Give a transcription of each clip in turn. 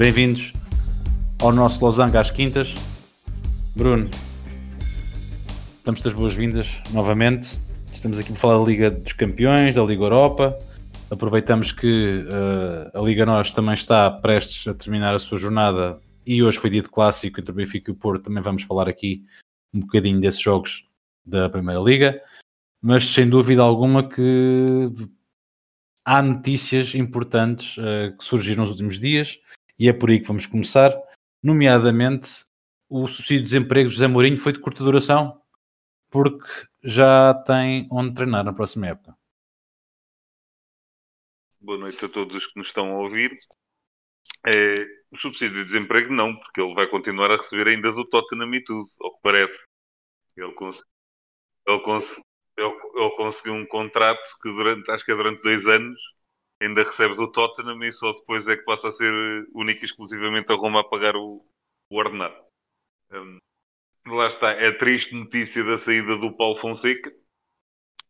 Bem-vindos ao nosso Losango às quintas. Bruno, damos-te as boas-vindas novamente. Estamos aqui para falar da Liga dos Campeões, da Liga Europa. Aproveitamos que uh, a Liga Nós também está prestes a terminar a sua jornada e hoje foi dia de clássico entre o Benfica e o Porto. Também vamos falar aqui um bocadinho desses jogos da Primeira Liga. Mas sem dúvida alguma que há notícias importantes uh, que surgiram nos últimos dias e é por aí que vamos começar, nomeadamente o subsídio de desemprego de José Mourinho foi de curta duração, porque já tem onde treinar na próxima época. Boa noite a todos que nos estão a ouvir. É, o subsídio de desemprego não, porque ele vai continuar a receber ainda do Tottenham e tudo, ao que parece. Ele, cons ele, cons ele, ele conseguiu um contrato que durante, acho que é durante dois anos, ainda recebe do Tottenham e só depois é que passa a ser única e exclusivamente a Roma a pagar o, o ordenado. Um, lá está, é a triste notícia da saída do Paulo Fonseca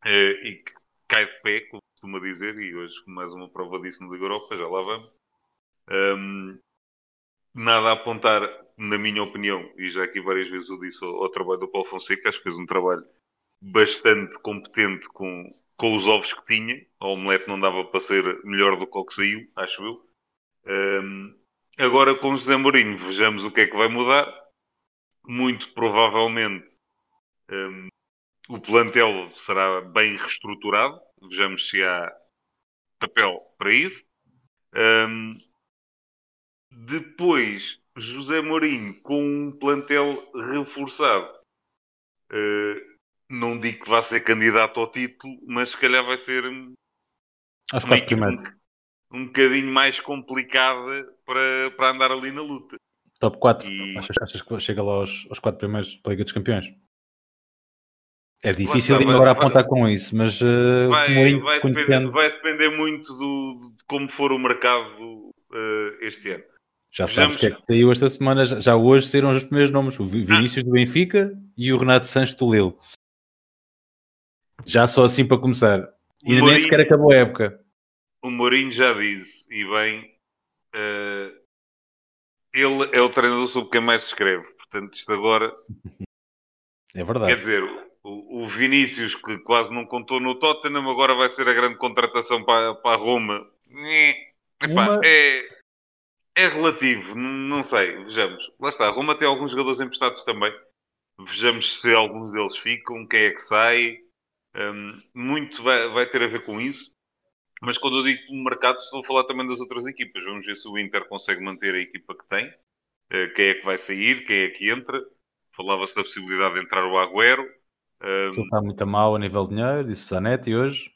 é, e que cai de pé, como costuma dizer, e hoje mais uma prova disso no Liga Europa, já lá vamos. Um, nada a apontar, na minha opinião, e já aqui várias vezes o disse ao, ao trabalho do Paulo Fonseca, acho que fez um trabalho bastante competente com, com os ovos que tinha. A omelete não dava para ser melhor do que o que saiu, acho eu. Um, agora com o José Mourinho, vejamos o que é que vai mudar. Muito provavelmente um, o plantel será bem reestruturado. Vejamos se há papel para isso. Um, depois, José Mourinho com um plantel reforçado. Uh, não digo que vá ser candidato ao título, mas se calhar vai ser Aos quatro primeiros. Um, um bocadinho mais complicada para, para andar ali na luta. Top 4. E... Achas, achas que chega lá aos, aos 4 primeiros da Liga dos Campeões? É difícil de agora apontar com isso, mas uh, vai, vai, depender, vai, depender, muito do, de como for o mercado uh, este ano. Já sabes que é que saiu esta semana, já hoje saíram os primeiros nomes, o Vinícius ah. do Benfica e o Renato Sanches do Lille. Já só assim para começar. E Mourinho, nem sequer acabou a época. O Mourinho já disse, e bem, uh, ele é o treinador sobre quem mais se escreve. Portanto, isto agora. É verdade. Quer dizer, o, o Vinícius, que quase não contou no Tottenham, agora vai ser a grande contratação para, para a Roma. Epá, Uma... é, é relativo, não sei. Vejamos. Lá está, a Roma tem alguns jogadores emprestados também. Vejamos se alguns deles ficam, quem é que sai. Um, muito vai, vai, ter a ver com isso. Mas quando eu digo mercado, estou a falar também das outras equipas. Vamos ver se o Inter consegue manter a equipa que tem. Uh, quem é que vai sair, quem é que entra. Falava-se da possibilidade de entrar o Agüero. Um, está muito mal a nível de dinheiro, disse Zanetti hoje.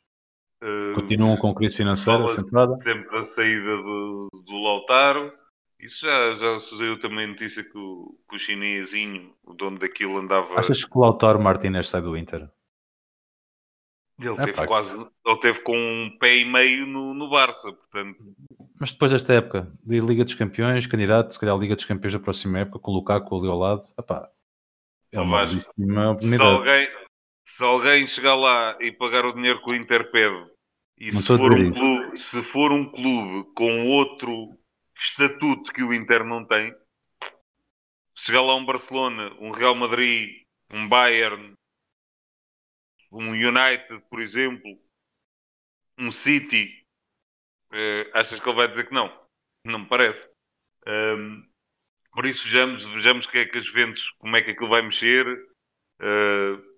Uh, Continuam com crise financeira centrada. Sempre a saída do, do Lautaro. Isso já, já sucedeu também notícia que o, que o chinesinho, o dono daquilo, andava. Achas que o Lautaro Martinez sai do Inter? Ele é, teve pá. quase, ele teve com um pé e meio no, no Barça, portanto. Mas depois desta época, de Liga dos Campeões, candidato, se calhar Liga dos Campeões da próxima época, com o Lukaku ali ao lado, epá, é uma, uma oportunidade. Se alguém, se alguém chegar lá e pagar o dinheiro que o Inter pede, e se for, um clube, se for um clube com outro estatuto que o Inter não tem, chegar lá um Barcelona, um Real Madrid, um Bayern, um United, por exemplo, um City, uh, achas que ele vai dizer que não? Não me parece. Um, por isso vejamos, vejamos que é que as Juventus, como é que aquilo vai mexer. Uh,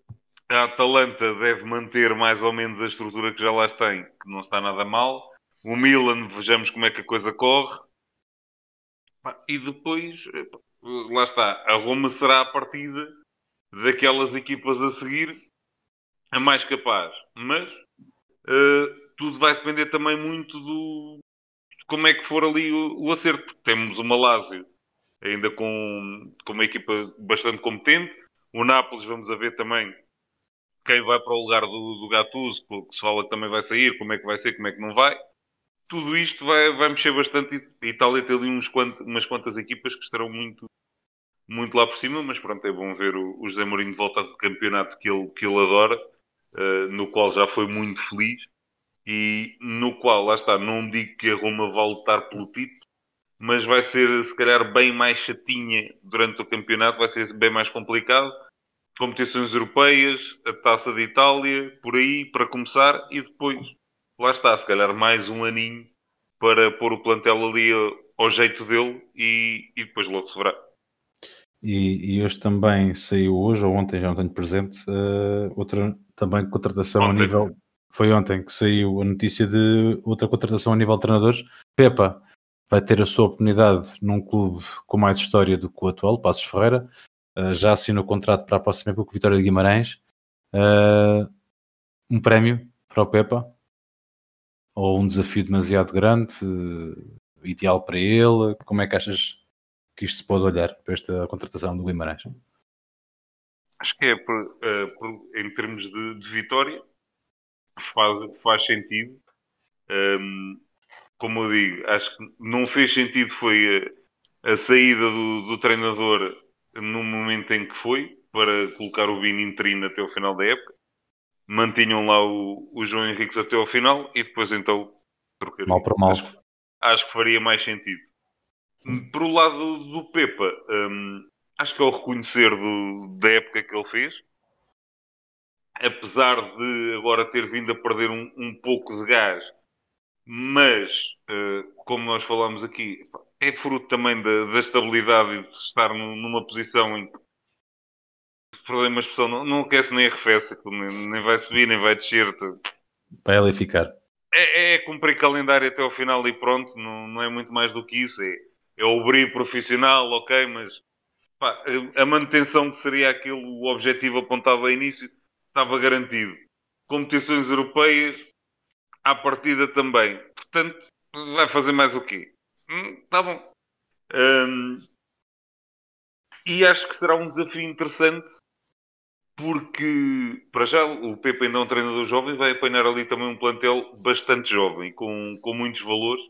a Atalanta deve manter mais ou menos a estrutura que já lá tem, que não está nada mal. O Milan, vejamos como é que a coisa corre. E depois, lá está, a Roma será a partida daquelas equipas a seguir a mais capaz. Mas uh, tudo vai depender também muito do de como é que for ali o, o acerto. Temos o Malásio ainda com, com uma equipa bastante competente. O Nápoles, vamos a ver também quem vai para o lugar do, do Gattuso, que se fala que também vai sair, como é que vai ser, como é que não vai. Tudo isto vai, vai mexer bastante e, e tal ali uns quant, umas quantas equipas que estarão muito, muito lá por cima, mas pronto, é bom ver o, o José Mourinho de volta do campeonato que ele, que ele adora uh, no qual já foi muito feliz e no qual, lá está, não digo que a Roma vá lutar pelo título, mas vai ser se calhar bem mais chatinha durante o campeonato, vai ser bem mais complicado. Competições europeias, a taça de Itália, por aí, para começar, e depois, lá está, se calhar mais um aninho para pôr o plantel ali ao jeito dele e, e depois logo se verá. E, e, hoje também saiu, hoje ou ontem, já não tenho presente, uh, outra também contratação ontem. a nível. Foi ontem que saiu a notícia de outra contratação a nível de treinadores. Pepa vai ter a sua oportunidade num clube com mais história do que o atual, Passos Ferreira. Uh, já assinou o contrato para a próxima época com Vitória de Guimarães. Uh, um prémio para o Pepa ou um desafio demasiado grande, ideal para ele? Como é que achas que isto se pode olhar para esta contratação do Guimarães? Acho que é por, uh, por, em termos de, de, vitória, faz, faz sentido. Um, como eu digo, acho que não fez sentido foi a, a saída do, do, treinador no momento em que foi, para colocar o Vini interino até o final da época. Mantinham lá o, o João Henrique até ao final e depois então trocariam. Mal para mal. Acho, acho que faria mais sentido. Por o lado do Pepa, um, acho que é o reconhecer do, da época que ele fez. Apesar de agora ter vindo a perder um, um pouco de gás, mas, uh, como nós falamos aqui, é fruto também da, da estabilidade e de estar numa posição em que problema a expressão não, não aquece nem arrefece, nem, nem vai subir, nem vai descer. Vai ali ficar. É, é cumprir calendário até ao final e pronto, não, não é muito mais do que isso. É, é o brilho profissional, ok, mas pá, a manutenção que seria aquele o objetivo apontado ao início estava garantido. Competições europeias, à partida também. Portanto, vai fazer mais o quê? Hum, tá bom. Hum, e acho que será um desafio interessante porque, para já, o Pepe ainda é um treinador jovem, vai apanhar ali também um plantel bastante jovem, com, com muitos valores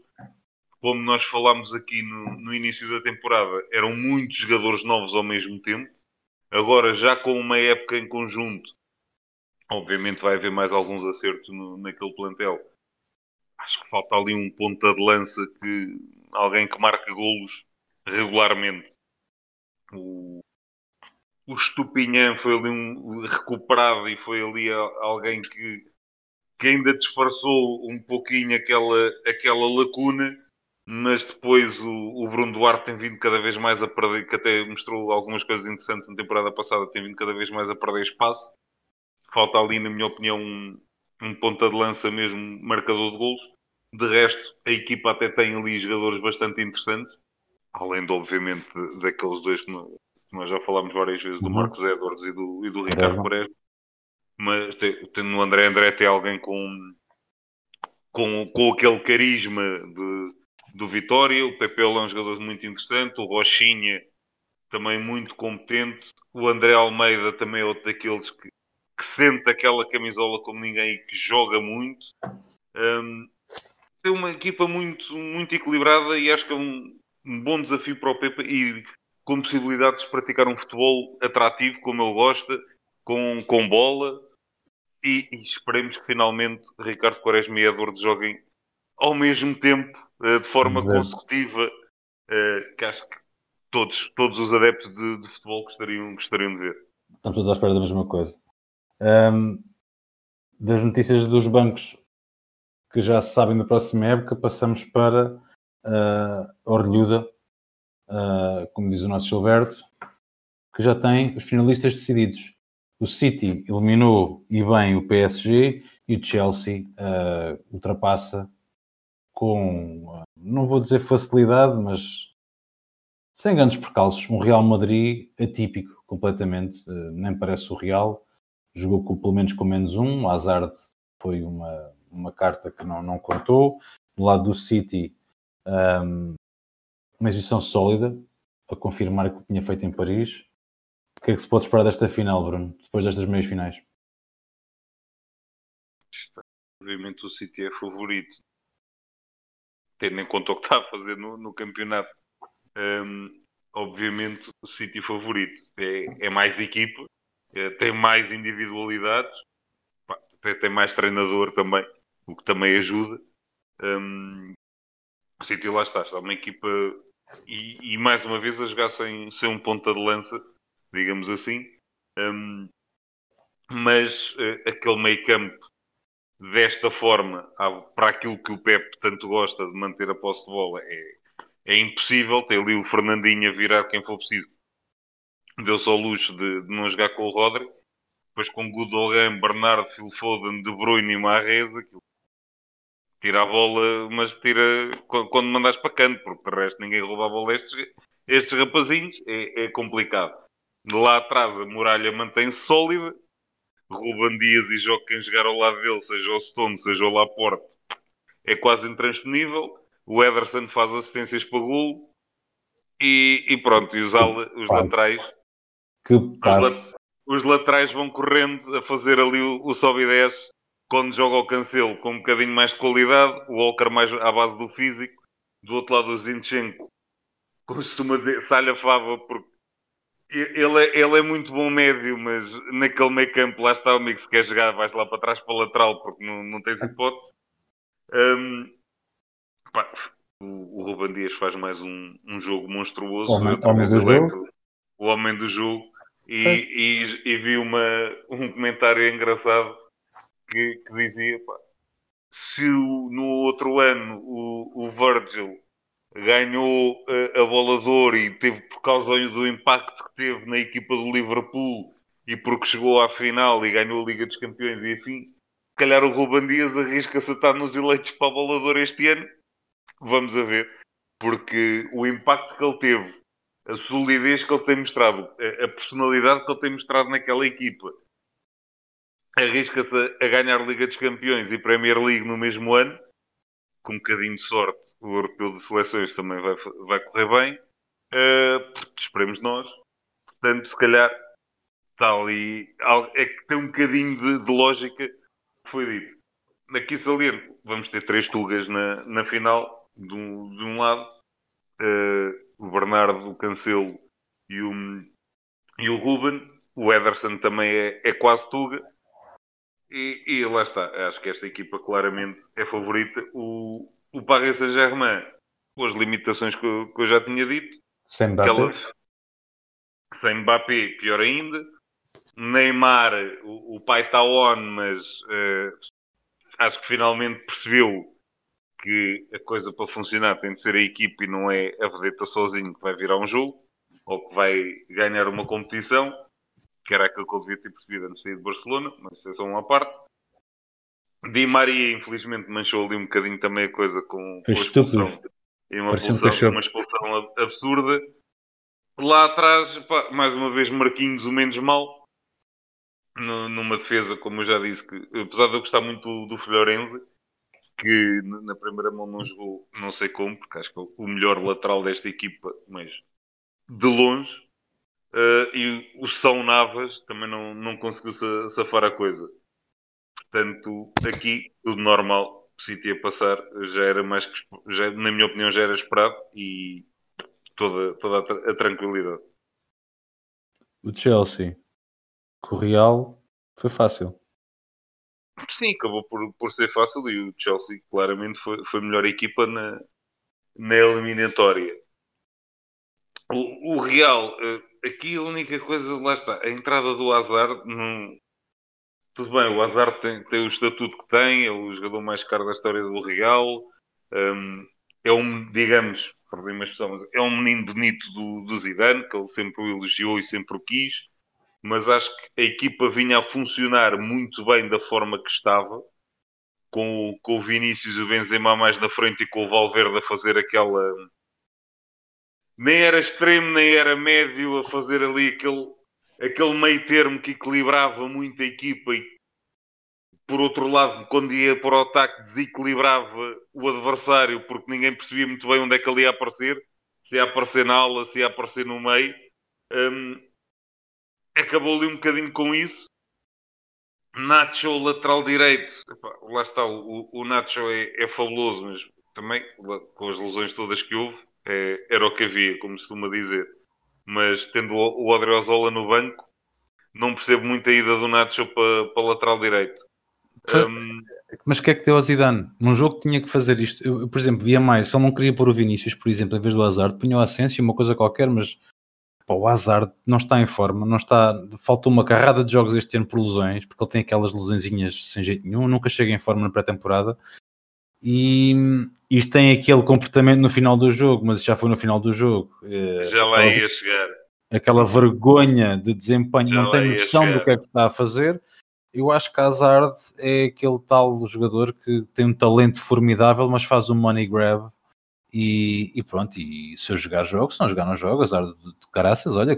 como nós falámos aqui no, no, início da temporada, eram muitos jogadores novos ao mesmo tempo. Agora, já com uma época em conjunto, obviamente vai haver mais alguns acertos no, naquele plantel. Acho que falta ali um ponta de lança que alguém que marque golos regularmente. O, o Estupinhã foi ali um recuperado e foi ali alguém que, que ainda disfarçou um pouquinho aquela, aquela lacuna mas depois o, o, Bruno Duarte tem vindo cada vez mais a perder, que até mostrou algumas coisas interessantes na temporada passada, tem vindo cada vez mais a perder espaço. Falta ali, na minha opinião, um, um ponta de lança mesmo, marcador de golos. De resto, a equipa até tem ali jogadores bastante interessantes, além de, obviamente, daqueles dois que nós já falámos várias vezes, do uhum. Marcos Edwards e do, e do Ricardo Pereira. Mas tem, tem, no André André tem alguém com, com, com aquele carisma de do Vitória. O Pepe é um jogador muito interessante. O Rochinha também muito competente. O André Almeida também é outro daqueles que, que sente aquela camisola como ninguém e que joga muito. Um, é uma equipa muito, muito equilibrada e acho que é um, um bom desafio para o Pepe e com possibilidades de praticar um futebol atrativo como ele gosta, com, com bola. E, e esperemos que finalmente Ricardo Quaresma e Edward joguem ao mesmo tempo de forma consecutiva, eh, que acho que todos, todos os adeptos de, de, futebol gostariam, gostariam de ver. Estamos todos à espera da mesma coisa. Um, das notícias dos bancos que já se sabem da próxima época, passamos para uh, Orlhuda, uh, como diz o nosso Gilberto, que já tem os finalistas decididos. O City eliminou e bem o PSG e o Chelsea uh, ultrapassa com, não vou dizer facilidade, mas sem grandes percalços. Um Real Madrid atípico completamente, eh, nem parece o Real. Jogou com, pelo menos com menos um. O Hazard foi uma, uma carta que não, não contou. Do lado do City, um, uma exibição sólida, a confirmar o que tinha feito em Paris. O que é que se pode esperar desta final, Bruno, depois destas meias finais? Obviamente o City é favorito tendo em conta o que está a fazer no, no campeonato. Um, obviamente, o City favorito é, é mais equipa, é, tem mais individualidades, até tem mais treinador também, o que também ajuda. Um, o City lá está, está uma equipa e, e, mais uma vez a jogar sem, sem um ponta de lança, digamos assim. Um, mas uh, aquele meio campo desta forma, para aquilo que o Pep tanto gosta de manter a posse de bola, é, é impossível. Ter ali o Fernandinho a virar quem for preciso. Deu-se ao luxo de, de, não jogar com o Rodri. Depois com Gudogan, Bernardo, Phil Foden, De Bruyne e Marrez, aquilo tira a bola, mas tira quando mandas para canto, porque de resto ninguém rouba a bola estes, estes rapazinhos, é, é complicado. De lá atrás a muralha mantém-se sólida, Ruban Dias e joga quem jogar ao lado dele, seja o Stone, seja o Laporte, é quase intransponível. O Ederson faz assistências para gol e, e pronto, e os, ala, os laterais. Que os, os, laterais vão correndo a fazer ali o, o sobe e desce. Quando joga o Cancelo com um bocadinho mais de qualidade, o Walker mais à base do físico, do outro lado o Zinchenko costuma dizer, salha fava porque ele é, ele é muito bom médio, mas naquele meio campo lá está o amigo, se quer jogar vais lá para trás para o lateral porque não, não tens hipótese. Um, pá, o, o Ruben Dias faz mais um, um jogo monstruoso. O homem, homem do jogo. O homem do jogo. E, e, e, vi uma, um comentário engraçado que, que dizia pá, se o, no outro ano o, o Virgil ganhou a, a bola de ouro e teve por causa do impacto que teve na equipa do Liverpool e porque chegou à final e ganhou a Liga dos Campeões e enfim, se calhar o Ruben Dias arrisca-se a estar nos eleitos para a bola de ouro este ano. Vamos a ver. Porque o impacto que ele teve, a solidez que ele tem mostrado, a personalidade que ele tem mostrado naquela equipa, arrisca-se a, ganhar Liga dos Campeões e Premier League no mesmo ano, com um bocadinho de sorte, o Europeu de Seleções também vai, vai correr bem. Uh, esperemos nós. Portanto, se calhar está ali. É que tem um bocadinho de, de lógica que foi dito. Aqui saliento, vamos ter três tugas na, na final, de um, de um lado, uh, o Bernardo, o Cancelo e o, e o Ruben. O Ederson também é, é quase tuga. E, e, lá está, acho que esta equipa claramente é favorita. O, o Paris Saint-Germain, com as limitações que eu, que eu, já tinha dito, sem Mbappé, sem Mbappé pior ainda. Neymar, o, o pai está on, mas uh, acho que finalmente percebeu que a coisa para funcionar tem de ser a equipe e não é a vedeta sozinho que vai virar um jogo ou que vai ganhar uma competição que era aquilo que eu devia ter percebido antes de sair de Barcelona, mas isso é só uma parte. Di Maria, infelizmente, manchou ali um bocadinho também a coisa com, Foi expulsão. E uma expulsão, uma expulsão absurda. Lá atrás, pá, mais uma vez, Marquinhos o menos mal. numa defesa, como eu já disse, que apesar de eu gostar muito do, do que na primeira mão não jogou, não sei como, porque acho que é o melhor lateral desta equipa, mas de longe, Uh, e o São Navas também não, não conseguiu safar a coisa. Portanto, aqui tudo normal. O City a passar já era mais que, já, na minha opinião, já era esperado e toda, toda a, a tranquilidade. O Chelsea com o Real foi fácil. Sim, acabou por, por ser fácil e o Chelsea claramente foi, foi a melhor equipa na, na eliminatória. O, o Real, uh, aqui a única coisa, lá está, a entrada do não... tudo bem, o Hazard tem, tem, o estatuto que tem, é o jogador mais caro da história do Real, um, é um, digamos, perdi uma expressão, é um menino bonito do, do Zidane, que ele sempre o elogiou e sempre o quis, mas acho que a equipa vinha a funcionar muito bem da forma que estava, com, com o Vinícius e o Benzema mais na frente e com o Valverde a fazer aquela nem era extremo, nem era médio, a fazer ali aquele, aquele meio termo que equilibrava muito a equipa e, por outro lado, quando ia para o ataque, desequilibrava o adversário porque ninguém percebia muito bem onde é que ele ia aparecer, se ia aparecer na aula, se ia aparecer no meio. Um, acabou ali um bocadinho com isso. Nacho, lateral direito, Epá, lá está, o, o Nacho é, é fabuloso, mas também com as lesões todas que houve, é, era o que havia, como se costuma dizer. Mas tendo o, Odriozola no banco, não percebo muito a ida do Nacho para, para lateral direito. Um... Mas o que é que deu ao Zidane? Num jogo que tinha que fazer isto, eu, por exemplo, via mais, se ele não queria pôr o Vinícius, por exemplo, em vez do Hazard, punha o Asensio, uma coisa qualquer, mas pá, o Hazard não está em forma, não está, faltou uma carrada de jogos este ano por lesões, porque ele tem aquelas lesõezinhas sem jeito nenhum, nunca chega em forma na pré-temporada, e isto tem aquele comportamento no final do jogo, mas já foi no final do jogo. Eh, já lá ia chegar. Aquela vergonha de desempenho, já não tem noção do que é que está a fazer eu acho que Hazard é aquele tal jogador que tem um talento formidável, mas faz um money grab e, e pronto, e se eu jogar jogo, se não jogar não jogo, Hazard de, de caraças, olha,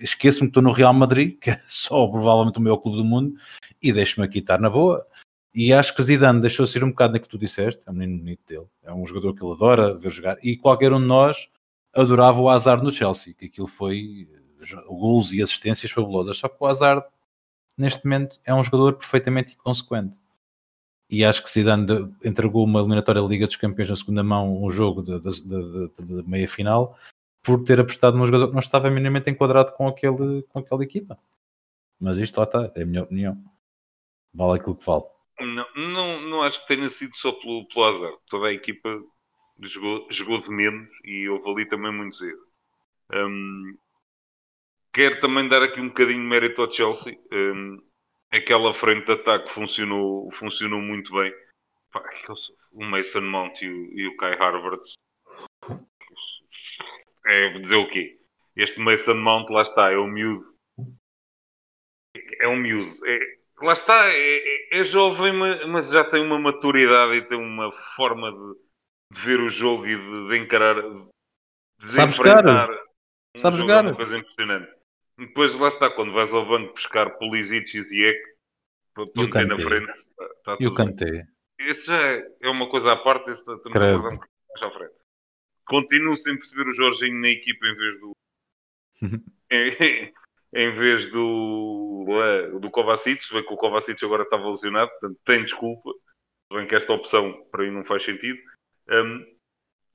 esqueço-me que estou no Real Madrid, que é só provavelmente o maior clube do mundo, e deixo-me aqui estar na boa. E acho que Zidane deixou-se ir um bocado naquilo que tu disseste, é um menino bonito dele, é um jogador que ele adora ver jogar, e qualquer um de nós adorava o Hazard no Chelsea, que aquilo foi gols e assistências fabulosas, só que o Hazard neste momento é um jogador perfeitamente inconsequente. E acho que Zidane entregou uma eliminatória Liga dos Campeões na segunda mão, um jogo de, meia final, por ter apostado num jogador que não estava minimamente enquadrado com, aquele, com aquela equipa. Mas isto lá está, é a minha opinião. Vale aquilo que vale. Não, não, não acho que tenha sido só pelo, pelo azar. Toda a equipa jogou, jogou de menos e houve ali também muitos erros. Um, Quero também dar aqui um bocadinho de mérito ao Chelsea. Um, aquela frente de ataque funcionou, funcionou muito bem. o Mason Mount e o, e o Kai Harvard. É dizer o quê? Este Mason Mount, lá está, é um miúdo. É um miúdo. É, lá está, é, é, é, jovem, mas já tem uma maturidade e tem uma forma de, de ver o jogo e de, de encarar. De Sabe jogar? Um Sabe jogar? É uma coisa impressionante. Depois lá está, quando vais ao banco buscar Pulisic e Ziyech para meter na frente. Está, e o Kanté? Isso já é, é, uma coisa à parte, isso estamos a fazer um mais à frente. Continuo sem perceber o Jorginho na equipa em vez do. em, vez do. É, do Kovacic, vê que o Kovacic agora estava lesionado, portanto tem desculpa. Bem que esta opção para mim não faz sentido. Um,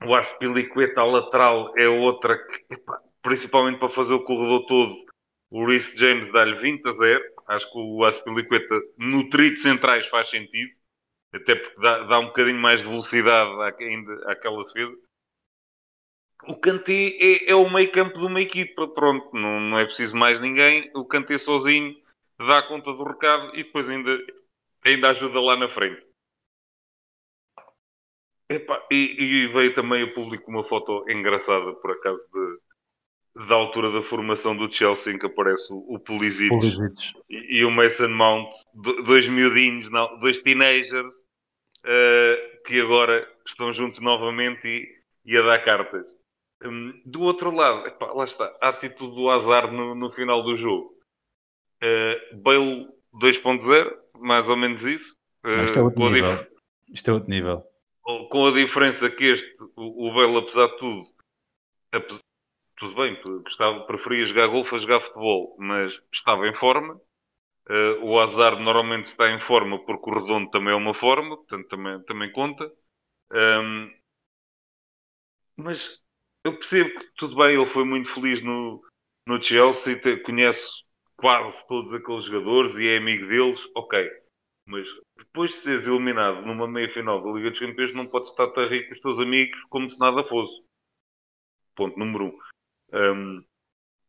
o Aspilicueta à lateral é outra que, principalmente para fazer o corredor todo, o Reece James dá-lhe 20 a 0. Acho que o Aspilicueta no trio centrais faz sentido. Até porque dá, dá um bocadinho mais de velocidade ainda àquela defesa. O Kanté é, é, o meio campo de uma equipa. Pronto, não, não é preciso mais ninguém. O Kanté sozinho dá conta do recado e depois ainda, ainda ajuda lá na frente. Epa, e, e, veio também o público uma foto engraçada, por acaso, de, da altura da formação do Chelsea em que aparece o, o Pulisic, E, e, o Mason Mount, dois miudinhos, não, dois teenagers uh, que agora estão juntos novamente e, e a dar cartas. Um, do outro lado, epá, lá está, a atitude do azar no, no final do jogo. Uh, Bale 2.0, mais ou menos isso. Uh, isto, é outro nível. isto é outro nível. Com a diferença que este, o, o Bale, apesar de tudo, tudo bem, gostava, preferia jogar golfe a jogar futebol, mas estava em forma. Uh, o azar normalmente está em forma porque o redondo também é uma forma, portanto também, também conta. Um, mas eu percebo que tudo bem, ele foi muito feliz no, no Chelsea, te, conhece quase todos aqueles jogadores e é amigo deles, ok. Mas depois de seres eliminado numa meia final da Liga dos Campeões, não podes estar a rir com os teus amigos como se nada fosse. Ponto número um. Um,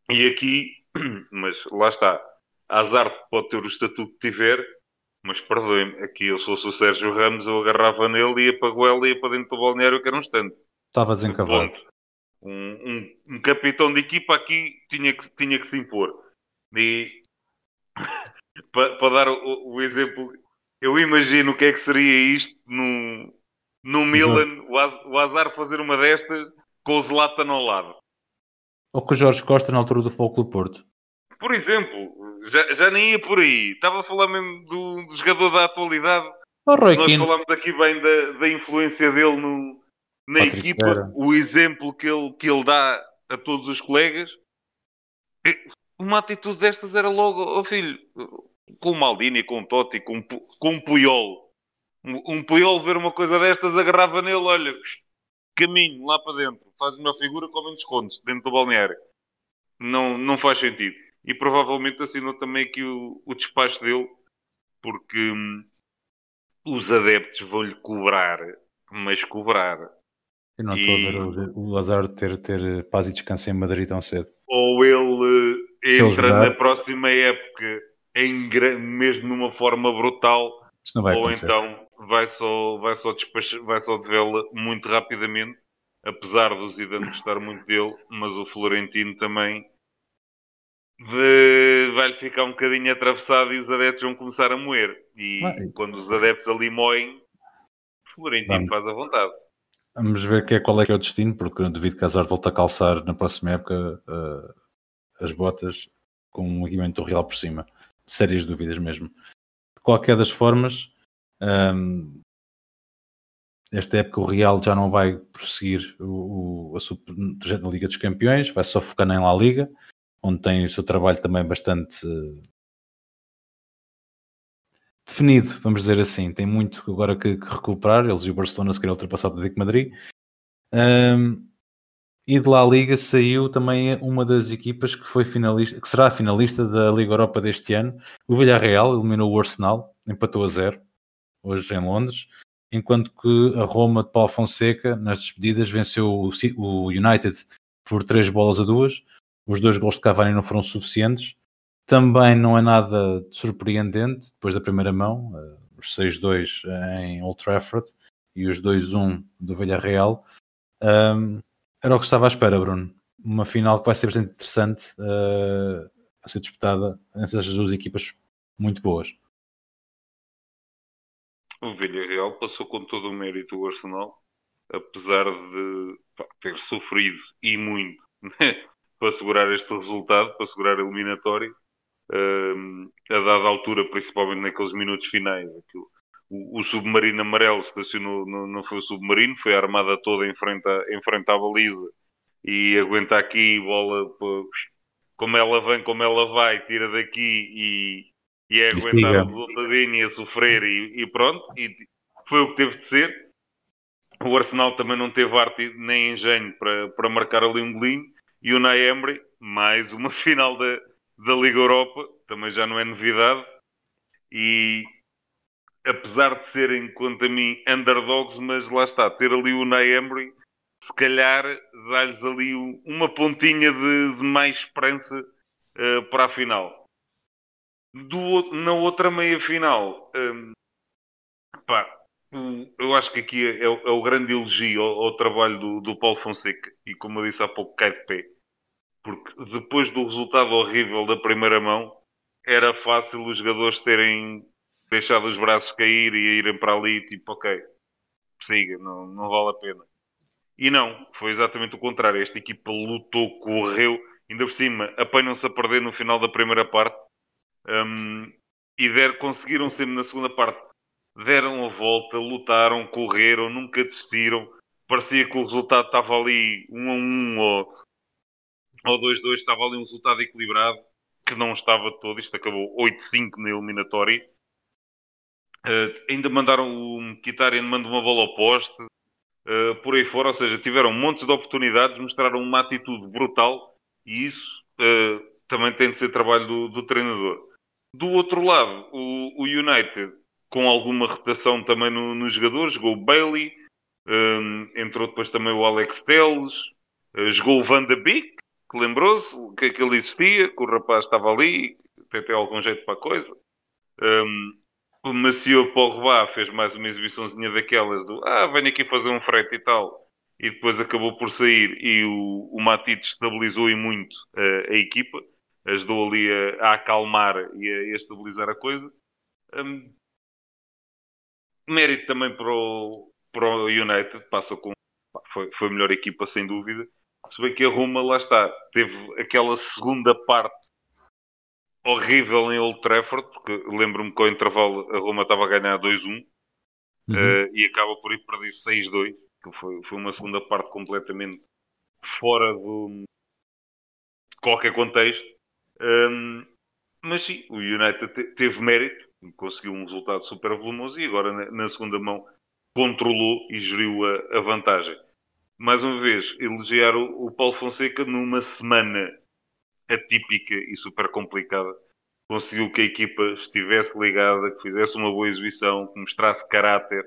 e aqui, mas lá está, azar pode ter o estatuto que tiver, mas perdoem-me, aqui eu sou o Sérgio Ramos, eu agarrava nele, ia para goela, ia para dentro do balneário, que era um instante. Estavas encavado. Um, um, um, capitão de equipa aqui tinha que, tinha que se impor. E para, para dar o, o, exemplo, eu imagino o que é que seria isto no, no Milan, o azar fazer uma destas com o Zlatan ao lado. Ou com o Jorge Costa na altura do Foco do Porto? Por exemplo, já, já nem ia por aí. Estava a falar mesmo do, do jogador da atualidade. Oh, Nós falámos aqui bem da, da influência dele no, na Patrick equipa, o exemplo que ele, que ele dá a todos os colegas. Uma atitude destas era logo, oh filho, com o Maldini, com o Totti, com, com um Puyol. Um, um Puyol ver uma coisa destas agarrava nele, olha, caminho lá para dentro, faz uma figura com menos descontos dentro do balneário. Não, não faz sentido. E provavelmente assinou também aqui o, o despacho dele, porque hum, os adeptos vão-lhe cobrar, mas cobrar. Eu não estou a ver o, o azar de ter, ter paz e descanso em Madrid tão cedo. Ou ele entra na próxima época em, mesmo numa forma brutal, ou acontecer. então vai só, vai só, vai só devê-la muito rapidamente, apesar do Zidane gostar muito dele, mas o Florentino também vai-lhe ficar um bocadinho atravessado e os adeptos vão começar a moer. E quando os adeptos ali moem, o Florentino Vamos. faz a vontade. Vamos ver que é, qual é que é o destino, porque eu duvido que Hazard volte a calçar na próxima época uh, as botas com um equipamento Real por cima. Sérias dúvidas mesmo. De qualquer das formas, um, esta época o Real já não vai prosseguir o, o, a sua na Liga dos Campeões, vai só focar na La Liga, onde tem o seu trabalho também bastante definido, vamos dizer assim. Tem muito agora que, que recuperar. Eles e o Barcelona se querem ultrapassar o Atlético Madrid. Um, e de lá a Liga saiu também uma das equipas que foi finalista, que será finalista da Liga Europa deste ano. O Villarreal eliminou o Arsenal, empatou a zero, hoje em Londres, enquanto que a Roma de Paulo Fonseca, nas despedidas, venceu o United por três bolas a duas. Os dois gols de Cavani não foram suficientes. Também não é nada surpreendente, depois da primeira mão, eh, os 6-2 em Old Trafford e os 2-1 do Villarreal. Um, era o que estava à espera, Bruno. Uma final que vai ser bastante interessante uh, a ser disputada essas duas equipas muito boas. O Villarreal passou com todo o mérito o Arsenal, apesar de pá, ter sofrido e muito né, para segurar este resultado, para segurar a eliminatória. A dada altura, principalmente naqueles minutos finais, aquilo, o, o, submarino amarelo estacionou, não, não foi o submarino, foi a armada toda em frente, a, em frente à baliza. E aguenta aqui, bola como ela vem, como ela vai, tira daqui e, e é aguentar lutadinho e a sofrer e, e, pronto, e foi o que teve de ser. O Arsenal também não teve arte nem engenho para, para marcar ali um golinho. E o Naemri, mais uma final da, da Liga Europa, também já não é novidade. E, apesar de serem, quanto a mim, underdogs, mas lá está, ter ali o Naemri, se calhar dá-lhes ali uma pontinha de, de mais esperança uh, para a final. Do, na outra meia final, um, pá, eu acho que aqui é, é, é o grande elogio ao, ao trabalho do, do, Paulo Fonseca e, como eu disse há pouco, cai de pé. Porque depois do resultado horrível da primeira mão, era fácil os jogadores terem deixado os braços cair e irem para ali, tipo, ok, siga, não, não vale a pena. E não, foi exatamente o contrário. Esta equipa lutou, correu, ainda por cima, apanham-se a perder no final da primeira parte um, e der, conseguiram sempre na segunda parte. Deram a volta, lutaram, correram, nunca desistiram. Parecia que o resultado estava ali 1 a 1 ou, ou 2-2, estava ali um resultado equilibrado, que não estava todo. Isto acabou 8-5 na eliminatória. Uh, ainda mandaram o Mkhitaryan manda uma bola ao poste uh, por aí fora, ou seja, tiveram um monte de oportunidades, mostraram uma atitude brutal e isso uh, também tem de ser trabalho do, do, treinador. Do outro lado, o, o United, com alguma rotação também no, nos jogadores, jogou o Bailey, um, entrou depois também o Alex Telles, jogou o Van de Beek, que lembrou-se que aquele existia, que o rapaz estava ali, até algum jeito para a coisa. Um, o Macio Pogba fez mais uma exibiçãozinha daquelas do ah, venho aqui fazer um frete e tal. E depois acabou por sair e o, o Matite estabilizou e muito a, a equipa, ajudou ali a, a, acalmar e a, a estabilizar a coisa. Um, mérito também para o, para o United, passa com. Foi, foi a melhor equipa, sem dúvida. Se bem que a Roma, lá está, teve aquela segunda parte horrível em Old Trafford, porque lembro-me que ao intervalo a Roma estava a ganhar 2-1 uhum. uh, e acaba por ir perder 6-2, que foi, foi uma segunda parte completamente fora do qualquer contexto. Um, mas sim, o United te, teve mérito, conseguiu um resultado super volumoso e agora na, na segunda mão controlou e geriu a, a, vantagem. Mais uma vez, elogiar o, o Paulo Fonseca numa semana atípica e super complicada conseguiu que a equipa estivesse ligada, que fizesse uma boa exibição, que mostrasse caráter,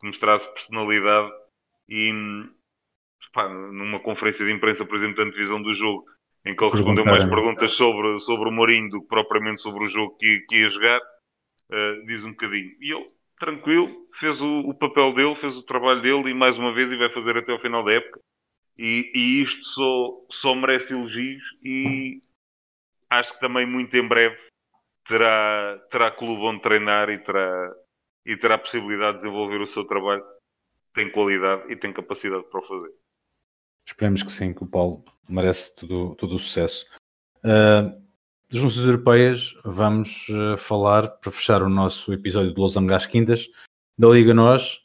que mostrasse personalidade e pá, numa conferência de imprensa, por exemplo, da divisão do jogo, em que ele respondeu mais perguntas sobre, sobre o Mourinho do que propriamente sobre o jogo que, que ia jogar, uh, diz um bocadinho. E ele, tranquilo, fez o, o, papel dele, fez o trabalho dele e mais uma vez e vai fazer até ao final da época. E, e isto só, só merece elogios e acho que também muito em breve terá, terá clube onde treinar e terá, e terá possibilidade de desenvolver o seu trabalho. Tem qualidade e tem capacidade para o fazer. Esperemos que sim, que o Paulo merece todo, todo o sucesso. Uh, das nossas europeias, vamos uh, falar, para fechar o nosso episódio de Los Angeles Quintas, da Liga Nós.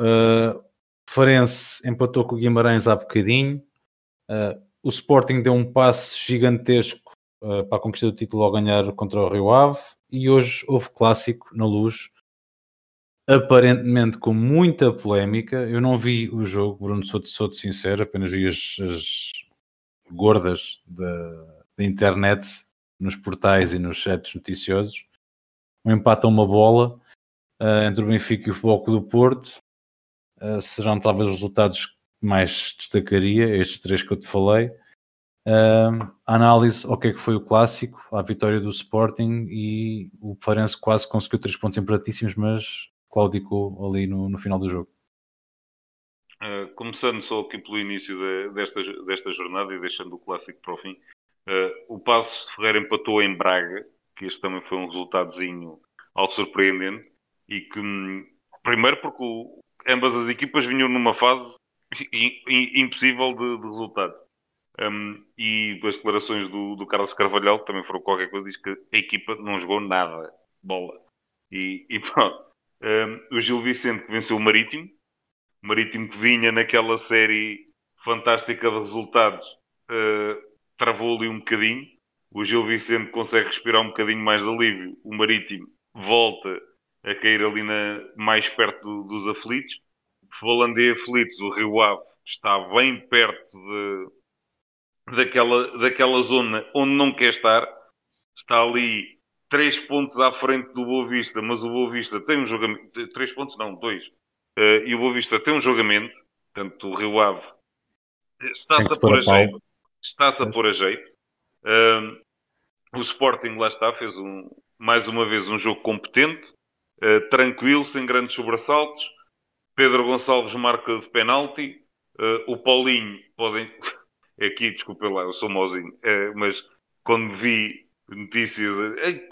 Uh, Farense empatou com o Guimarães há bocadinho. Uh, o Sporting deu um passe gigantesco uh, para a conquista do título ao ganhar contra o Rio Ave. E hoje houve clássico na luz, aparentemente com muita polémica. Eu não vi o jogo, Bruno, sou-te sou sincero, apenas vi as, as gordas da, da, internet nos portais e nos chats noticiosos. Um empate a uma bola uh, entre o Benfica e o Futebol do Porto. Uh, serão talvez os resultados que mais destacaria, estes três que eu te falei. Uh, análise ao que é que foi o clássico, a vitória do Sporting e o Farense quase conseguiu três pontos importantíssimos, mas claudicou ali no, no final do jogo. Começando só aqui pelo início de, desta, desta jornada e deixando o clássico para o fim, uh, o Passos de Ferreira empatou em Braga, que este também foi um resultadozinho ao surpreendente, e que, hum, primeiro porque o, ambas as equipas vinham numa fase impossível de, de resultados. Um, e as declarações do, do Carlos Carvalhal também foram qualquer coisa, diz que a equipa não jogou nada, bola. E, e pronto, um, o Gil Vicente que venceu o Marítimo, o Marítimo que vinha naquela série fantástica de resultados, uh, travou ali um bocadinho. O Gil Vicente consegue respirar um bocadinho mais de alívio. O Marítimo volta a cair ali na, mais perto do, dos aflitos. Falando de aflitos, o Rio Ave está bem perto de, daquela, daquela zona onde não quer estar. Está ali três pontos à frente do Boa Vista, mas o Boa Vista tem um jogamento. Três pontos, não, dois. Uh, e o Boa Vista tem um jogamento, portanto, o Rio Ave está-se a pôr a jeito. Está-se a pôr a jeito. Uh, o Sporting, lá está, fez um, mais uma vez um jogo competente, uh, tranquilo, sem grandes sobressaltos. Pedro Gonçalves marca de penalti. o Paulinho, podem. Aqui, desculpa lá, eu sou mauzinho, mas quando vi notícias,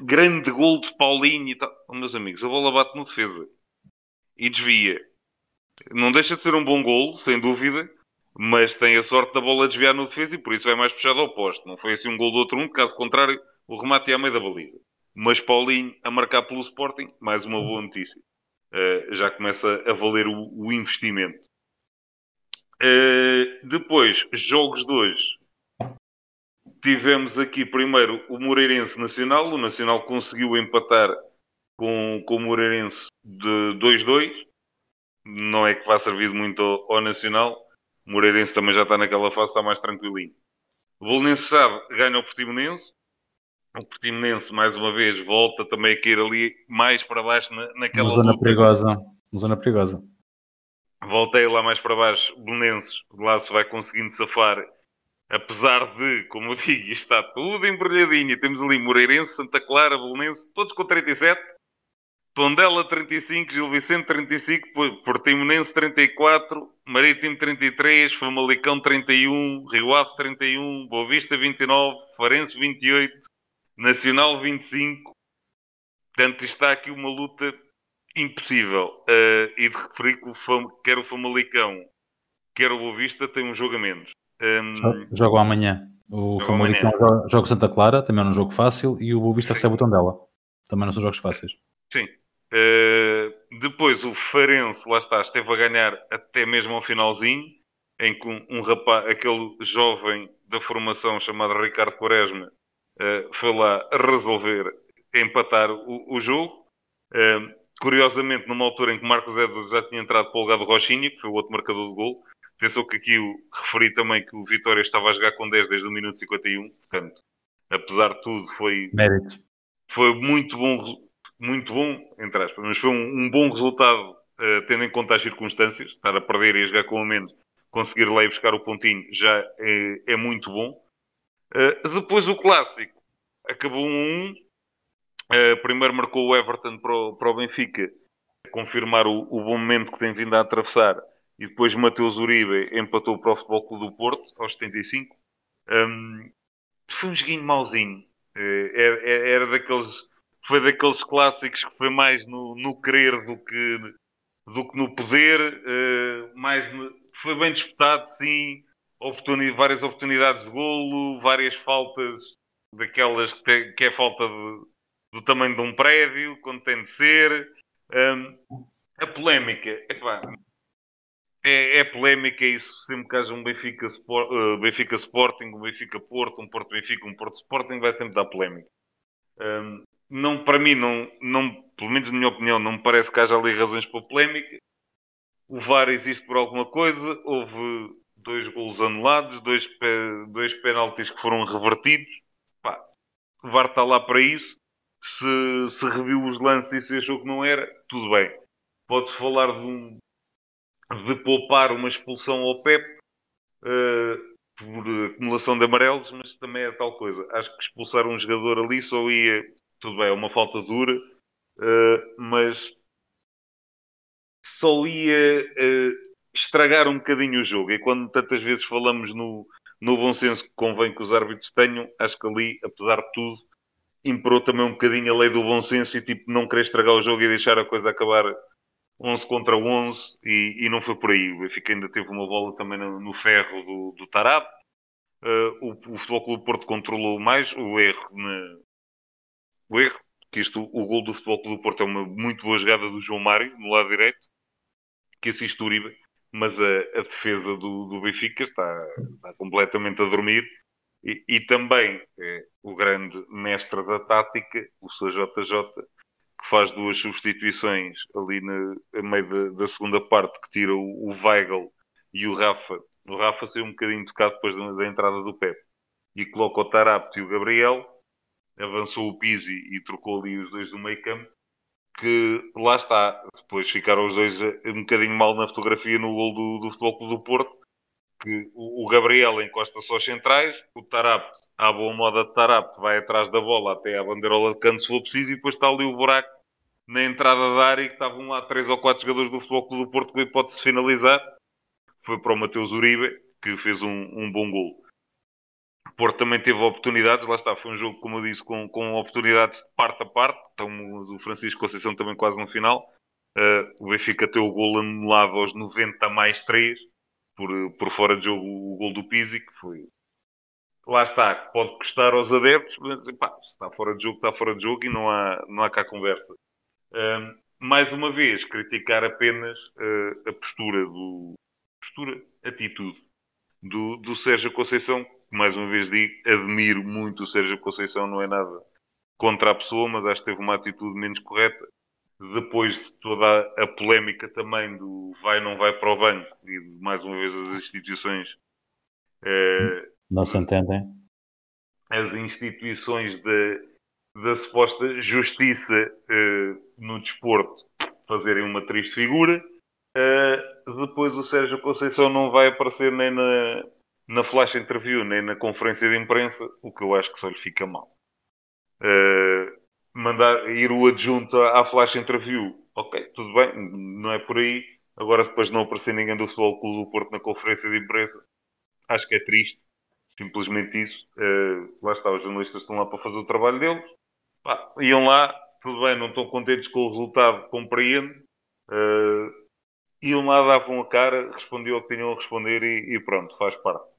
grande gol de Paulinho e tal. Oh, meus amigos, a bola bate no defesa e desvia. Não deixa de ser um bom gol, sem dúvida, mas tem a sorte da bola desviar no defesa e por isso é mais puxado ao posto. Não foi assim um gol do outro mundo, caso contrário, o remate é à meio da baliza. Mas Paulinho a marcar pelo Sporting, mais uma boa notícia. Uh, já começa a valer o, o investimento. Uh, depois, jogos de hoje tivemos aqui primeiro o Moreirense Nacional. O Nacional conseguiu empatar com, com o Moreirense de 2-2. Não é que vá servir muito ao, ao, Nacional. O Moreirense também já está naquela fase, está mais tranquilinho. O Bolonense sabe, ganha o Portimonense. O Portimonense, mais uma vez, volta também a cair ali mais para baixo na, naquela Uma zona luta. perigosa. Uma zona perigosa. Voltei lá mais para baixo. Belenenses, lá se vai conseguindo safar apesar de, como eu digo, está tudo embrulhadinho. Temos ali Moreirense, Santa Clara, Belenense, todos com 37. Tondela 35, Gil Vicente 35, Portimonense 34, Marítimo 33, Famalicão 31, Rio Ave 31, Boa Vista 29, Farense 28, Nacional 25. Portanto, está aqui uma luta impossível. Uh, e de referir que o Fam quer o Famalicão, quer o Boa Vista, tem um jogo a menos. Um, jogo amanhã. O Famalicão joga, joga Santa Clara, também é um jogo fácil, e o Boa Vista recebe o Tondela. Também não são jogos fáceis. Sim. Uh, depois o Farense, lá está, esteve a ganhar até mesmo ao finalzinho, em que um, um rapaz, aquele jovem da formação chamado Ricardo Quaresma, uh, foi lá resolver empatar o, o jogo. Uh, curiosamente, numa altura em que Marcos Edwards já tinha entrado para o lugar do Rochinha, que foi o outro marcador de gol, Pensou que aqui o referi também que o Vitória estava a jogar com 10 desde o minuto 51, portanto, apesar de tudo, foi. Mérito. foi muito bom, muito bom, entre aspas, mas foi um, um bom resultado, uh, tendo em conta as circunstâncias, estar a perder e a jogar com o menos, conseguir lá e buscar o pontinho já é, é muito bom. Uh, depois o clássico, acabou um 1. Uh, primeiro marcou o Everton para o, para o Benfica, confirmar o, o, bom momento que tem vindo a atravessar. E depois Mateus Uribe empatou para o Futebol Clube do Porto, aos 75. Um, foi um joguinho mauzinho. Uh, era, era, daqueles, foi daqueles clássicos que foi mais no, no querer do que, do que no poder. Uh, mais no, foi bem disputado, sim. Várias oportunidades de golo, várias faltas daquelas que, tem, que é falta de, do tamanho de um prédio, quando tem de ser. Um, a polémica, é, é polémica isso, sempre que haja um Benfica, uh, Benfica Sporting, um Benfica Porto, um Porto Benfica, um Porto Sporting, vai sempre dar polémica. Um, não, para mim, não, não, pelo menos na minha opinião, não me parece que haja ali razões para polémica. O VAR existe por alguma coisa, houve dois golos anulados, dois, dois penaltis que foram revertidos o VAR está lá para isso. Se, se reviu os lances e se achou que não era, tudo bem. Pode-se falar de, um, de poupar uma expulsão ao Pep uh, por acumulação de amarelos, mas também é tal coisa. Acho que expulsar um jogador ali só ia, tudo bem, é uma falta dura, uh, mas só ia uh, estragar um bocadinho o jogo. E quando tantas vezes falamos no, no bom senso que convém que os árbitros tenham, acho que ali, apesar de tudo, imperou também um bocadinho a lei do bom senso e tipo não querer estragar o jogo e deixar a coisa acabar 11 contra 11 e, e não foi por aí. O Benfica ainda teve uma bola também no, no ferro do, do Tarab. Uh, o, o Futebol Clube Porto controlou mais o erro na... o erro, que isto, o gol do Futebol Clube Porto é uma muito boa jogada do João Mário, no lado direito, que assiste o Uribe mas a, a defesa do, do, Benfica está, está, completamente a dormir. E, e também é, o grande mestre da tática, o Sr. JJ, que faz duas substituições ali na, meio da, da segunda parte, que tira o, o Weigl e o Rafa. O Rafa saiu um bocadinho tocado depois da, da entrada do Pep. E coloca o Tarapte e o Gabriel, avançou o Pizzi e trocou ali os dois do meio campo que lá está, depois ficaram os dois um bocadinho mal na fotografia no gol do, do Futebol Clube do Porto, que o, o Gabriel encosta só aos centrais, o Tarap, à boa moda de Tarap, vai atrás da bola até à bandeirola de canto se for preciso, e depois está ali o buraco na entrada da área que estavam lá três ou quatro jogadores do Futebol Clube do Porto que pode-se finalizar. Foi para o Mateus Uribe, que fez um, um bom gol. Porto também teve oportunidades, lá está, foi um jogo, como eu disse, com, com oportunidades de parte a parte. Então, o Francisco Conceição também quase no final. Uh, o Benfica teve o gol anulado aos 90 mais 3, por, por fora de jogo o gol do Pizzi, que foi. Lá está, pode custar aos adeptos, mas está fora de jogo, está fora de jogo e não há, não há cá conversa. Uh, mais uma vez, criticar apenas uh, a postura do. postura, atitude do, do Sérgio Conceição, mais uma vez digo, admiro muito o Sérgio Conceição, não é nada contra a pessoa, mas acho que teve uma atitude menos correta. Depois de toda a, polémica também do vai ou não vai para o banco e de, mais uma vez as instituições eh, não se entendem as instituições da suposta justiça eh, no desporto fazerem uma triste figura. Uh, depois o Sérgio Conceição não vai aparecer nem na, na flash interview nem na conferência de imprensa, o que eu acho que só lhe fica mal. Uh, mandar ir o adjunto à flash interview, ok, tudo bem, não é por aí. Agora, depois não aparecer ninguém do Futebol Clube do Porto na conferência de imprensa, acho que é triste. Simplesmente isso. Uh, lá está, os jornalistas estão lá para fazer o trabalho deles. Pá, iam lá, tudo bem, não estão contentes com o resultado, compreendo. Uh, iam lá, davam a cara, respondiam o que tinham a responder e, e pronto, faz parte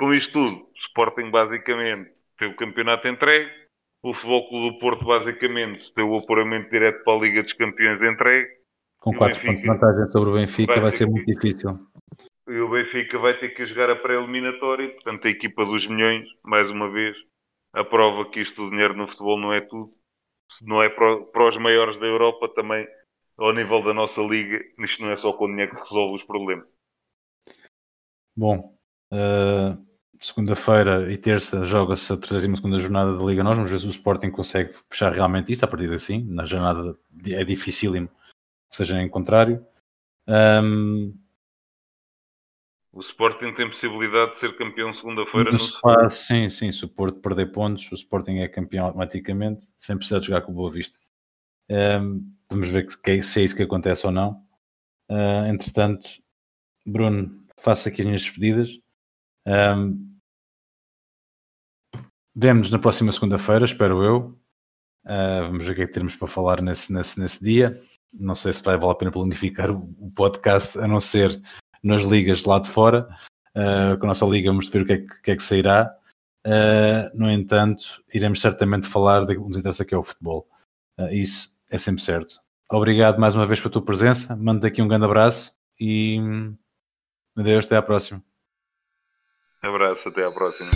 com isto tudo, Sporting basicamente teve o campeonato entregue, o Futebol Clube do Porto basicamente teve o apuramento direto para a Liga dos Campeões entregue. Com 4 pontos de vantagem sobre o Benfica vai, vai ser muito difícil. E o Benfica vai ter que jogar a pré-eliminatória, portanto a equipa dos milhões, mais uma vez, a prova que isto do dinheiro no futebol não é tudo. Não é para, para os maiores da Europa também, ao nível da nossa liga, isto não é só com o dinheiro que resolve os problemas. Bom, uh, segunda-feira e terça joga-se a 32 jornada da Liga Nós. Vamos ver se o Sporting consegue fechar realmente isto a partir assim. Na jornada é dificílimo que seja em contrário. Um, o Sporting tem possibilidade de ser campeão segunda-feira no, no Sim, sim. Se o Porto perder pontos, o Sporting é campeão automaticamente, sem precisar de jogar com o Boa Vista. Um, vamos ver que, se é isso que acontece ou não. Uh, entretanto, Bruno, faço aqui as minhas despedidas. Um, Vemo-nos na próxima segunda-feira, espero eu. Uh, vamos ver o que é que temos para falar nesse, nesse, nesse dia. Não sei se vai valer a pena planificar o, podcast, a não ser nas ligas lá de fora. Uh, com a nossa liga vamos ver o que é que, que, é que sairá. Uh, no entanto, iremos certamente falar de que nos interessa que é o futebol. Isso é sempre certo. Obrigado mais uma vez pela tua presença. Mando aqui um grande abraço e adeus, até à próxima. Abraço, até à próxima.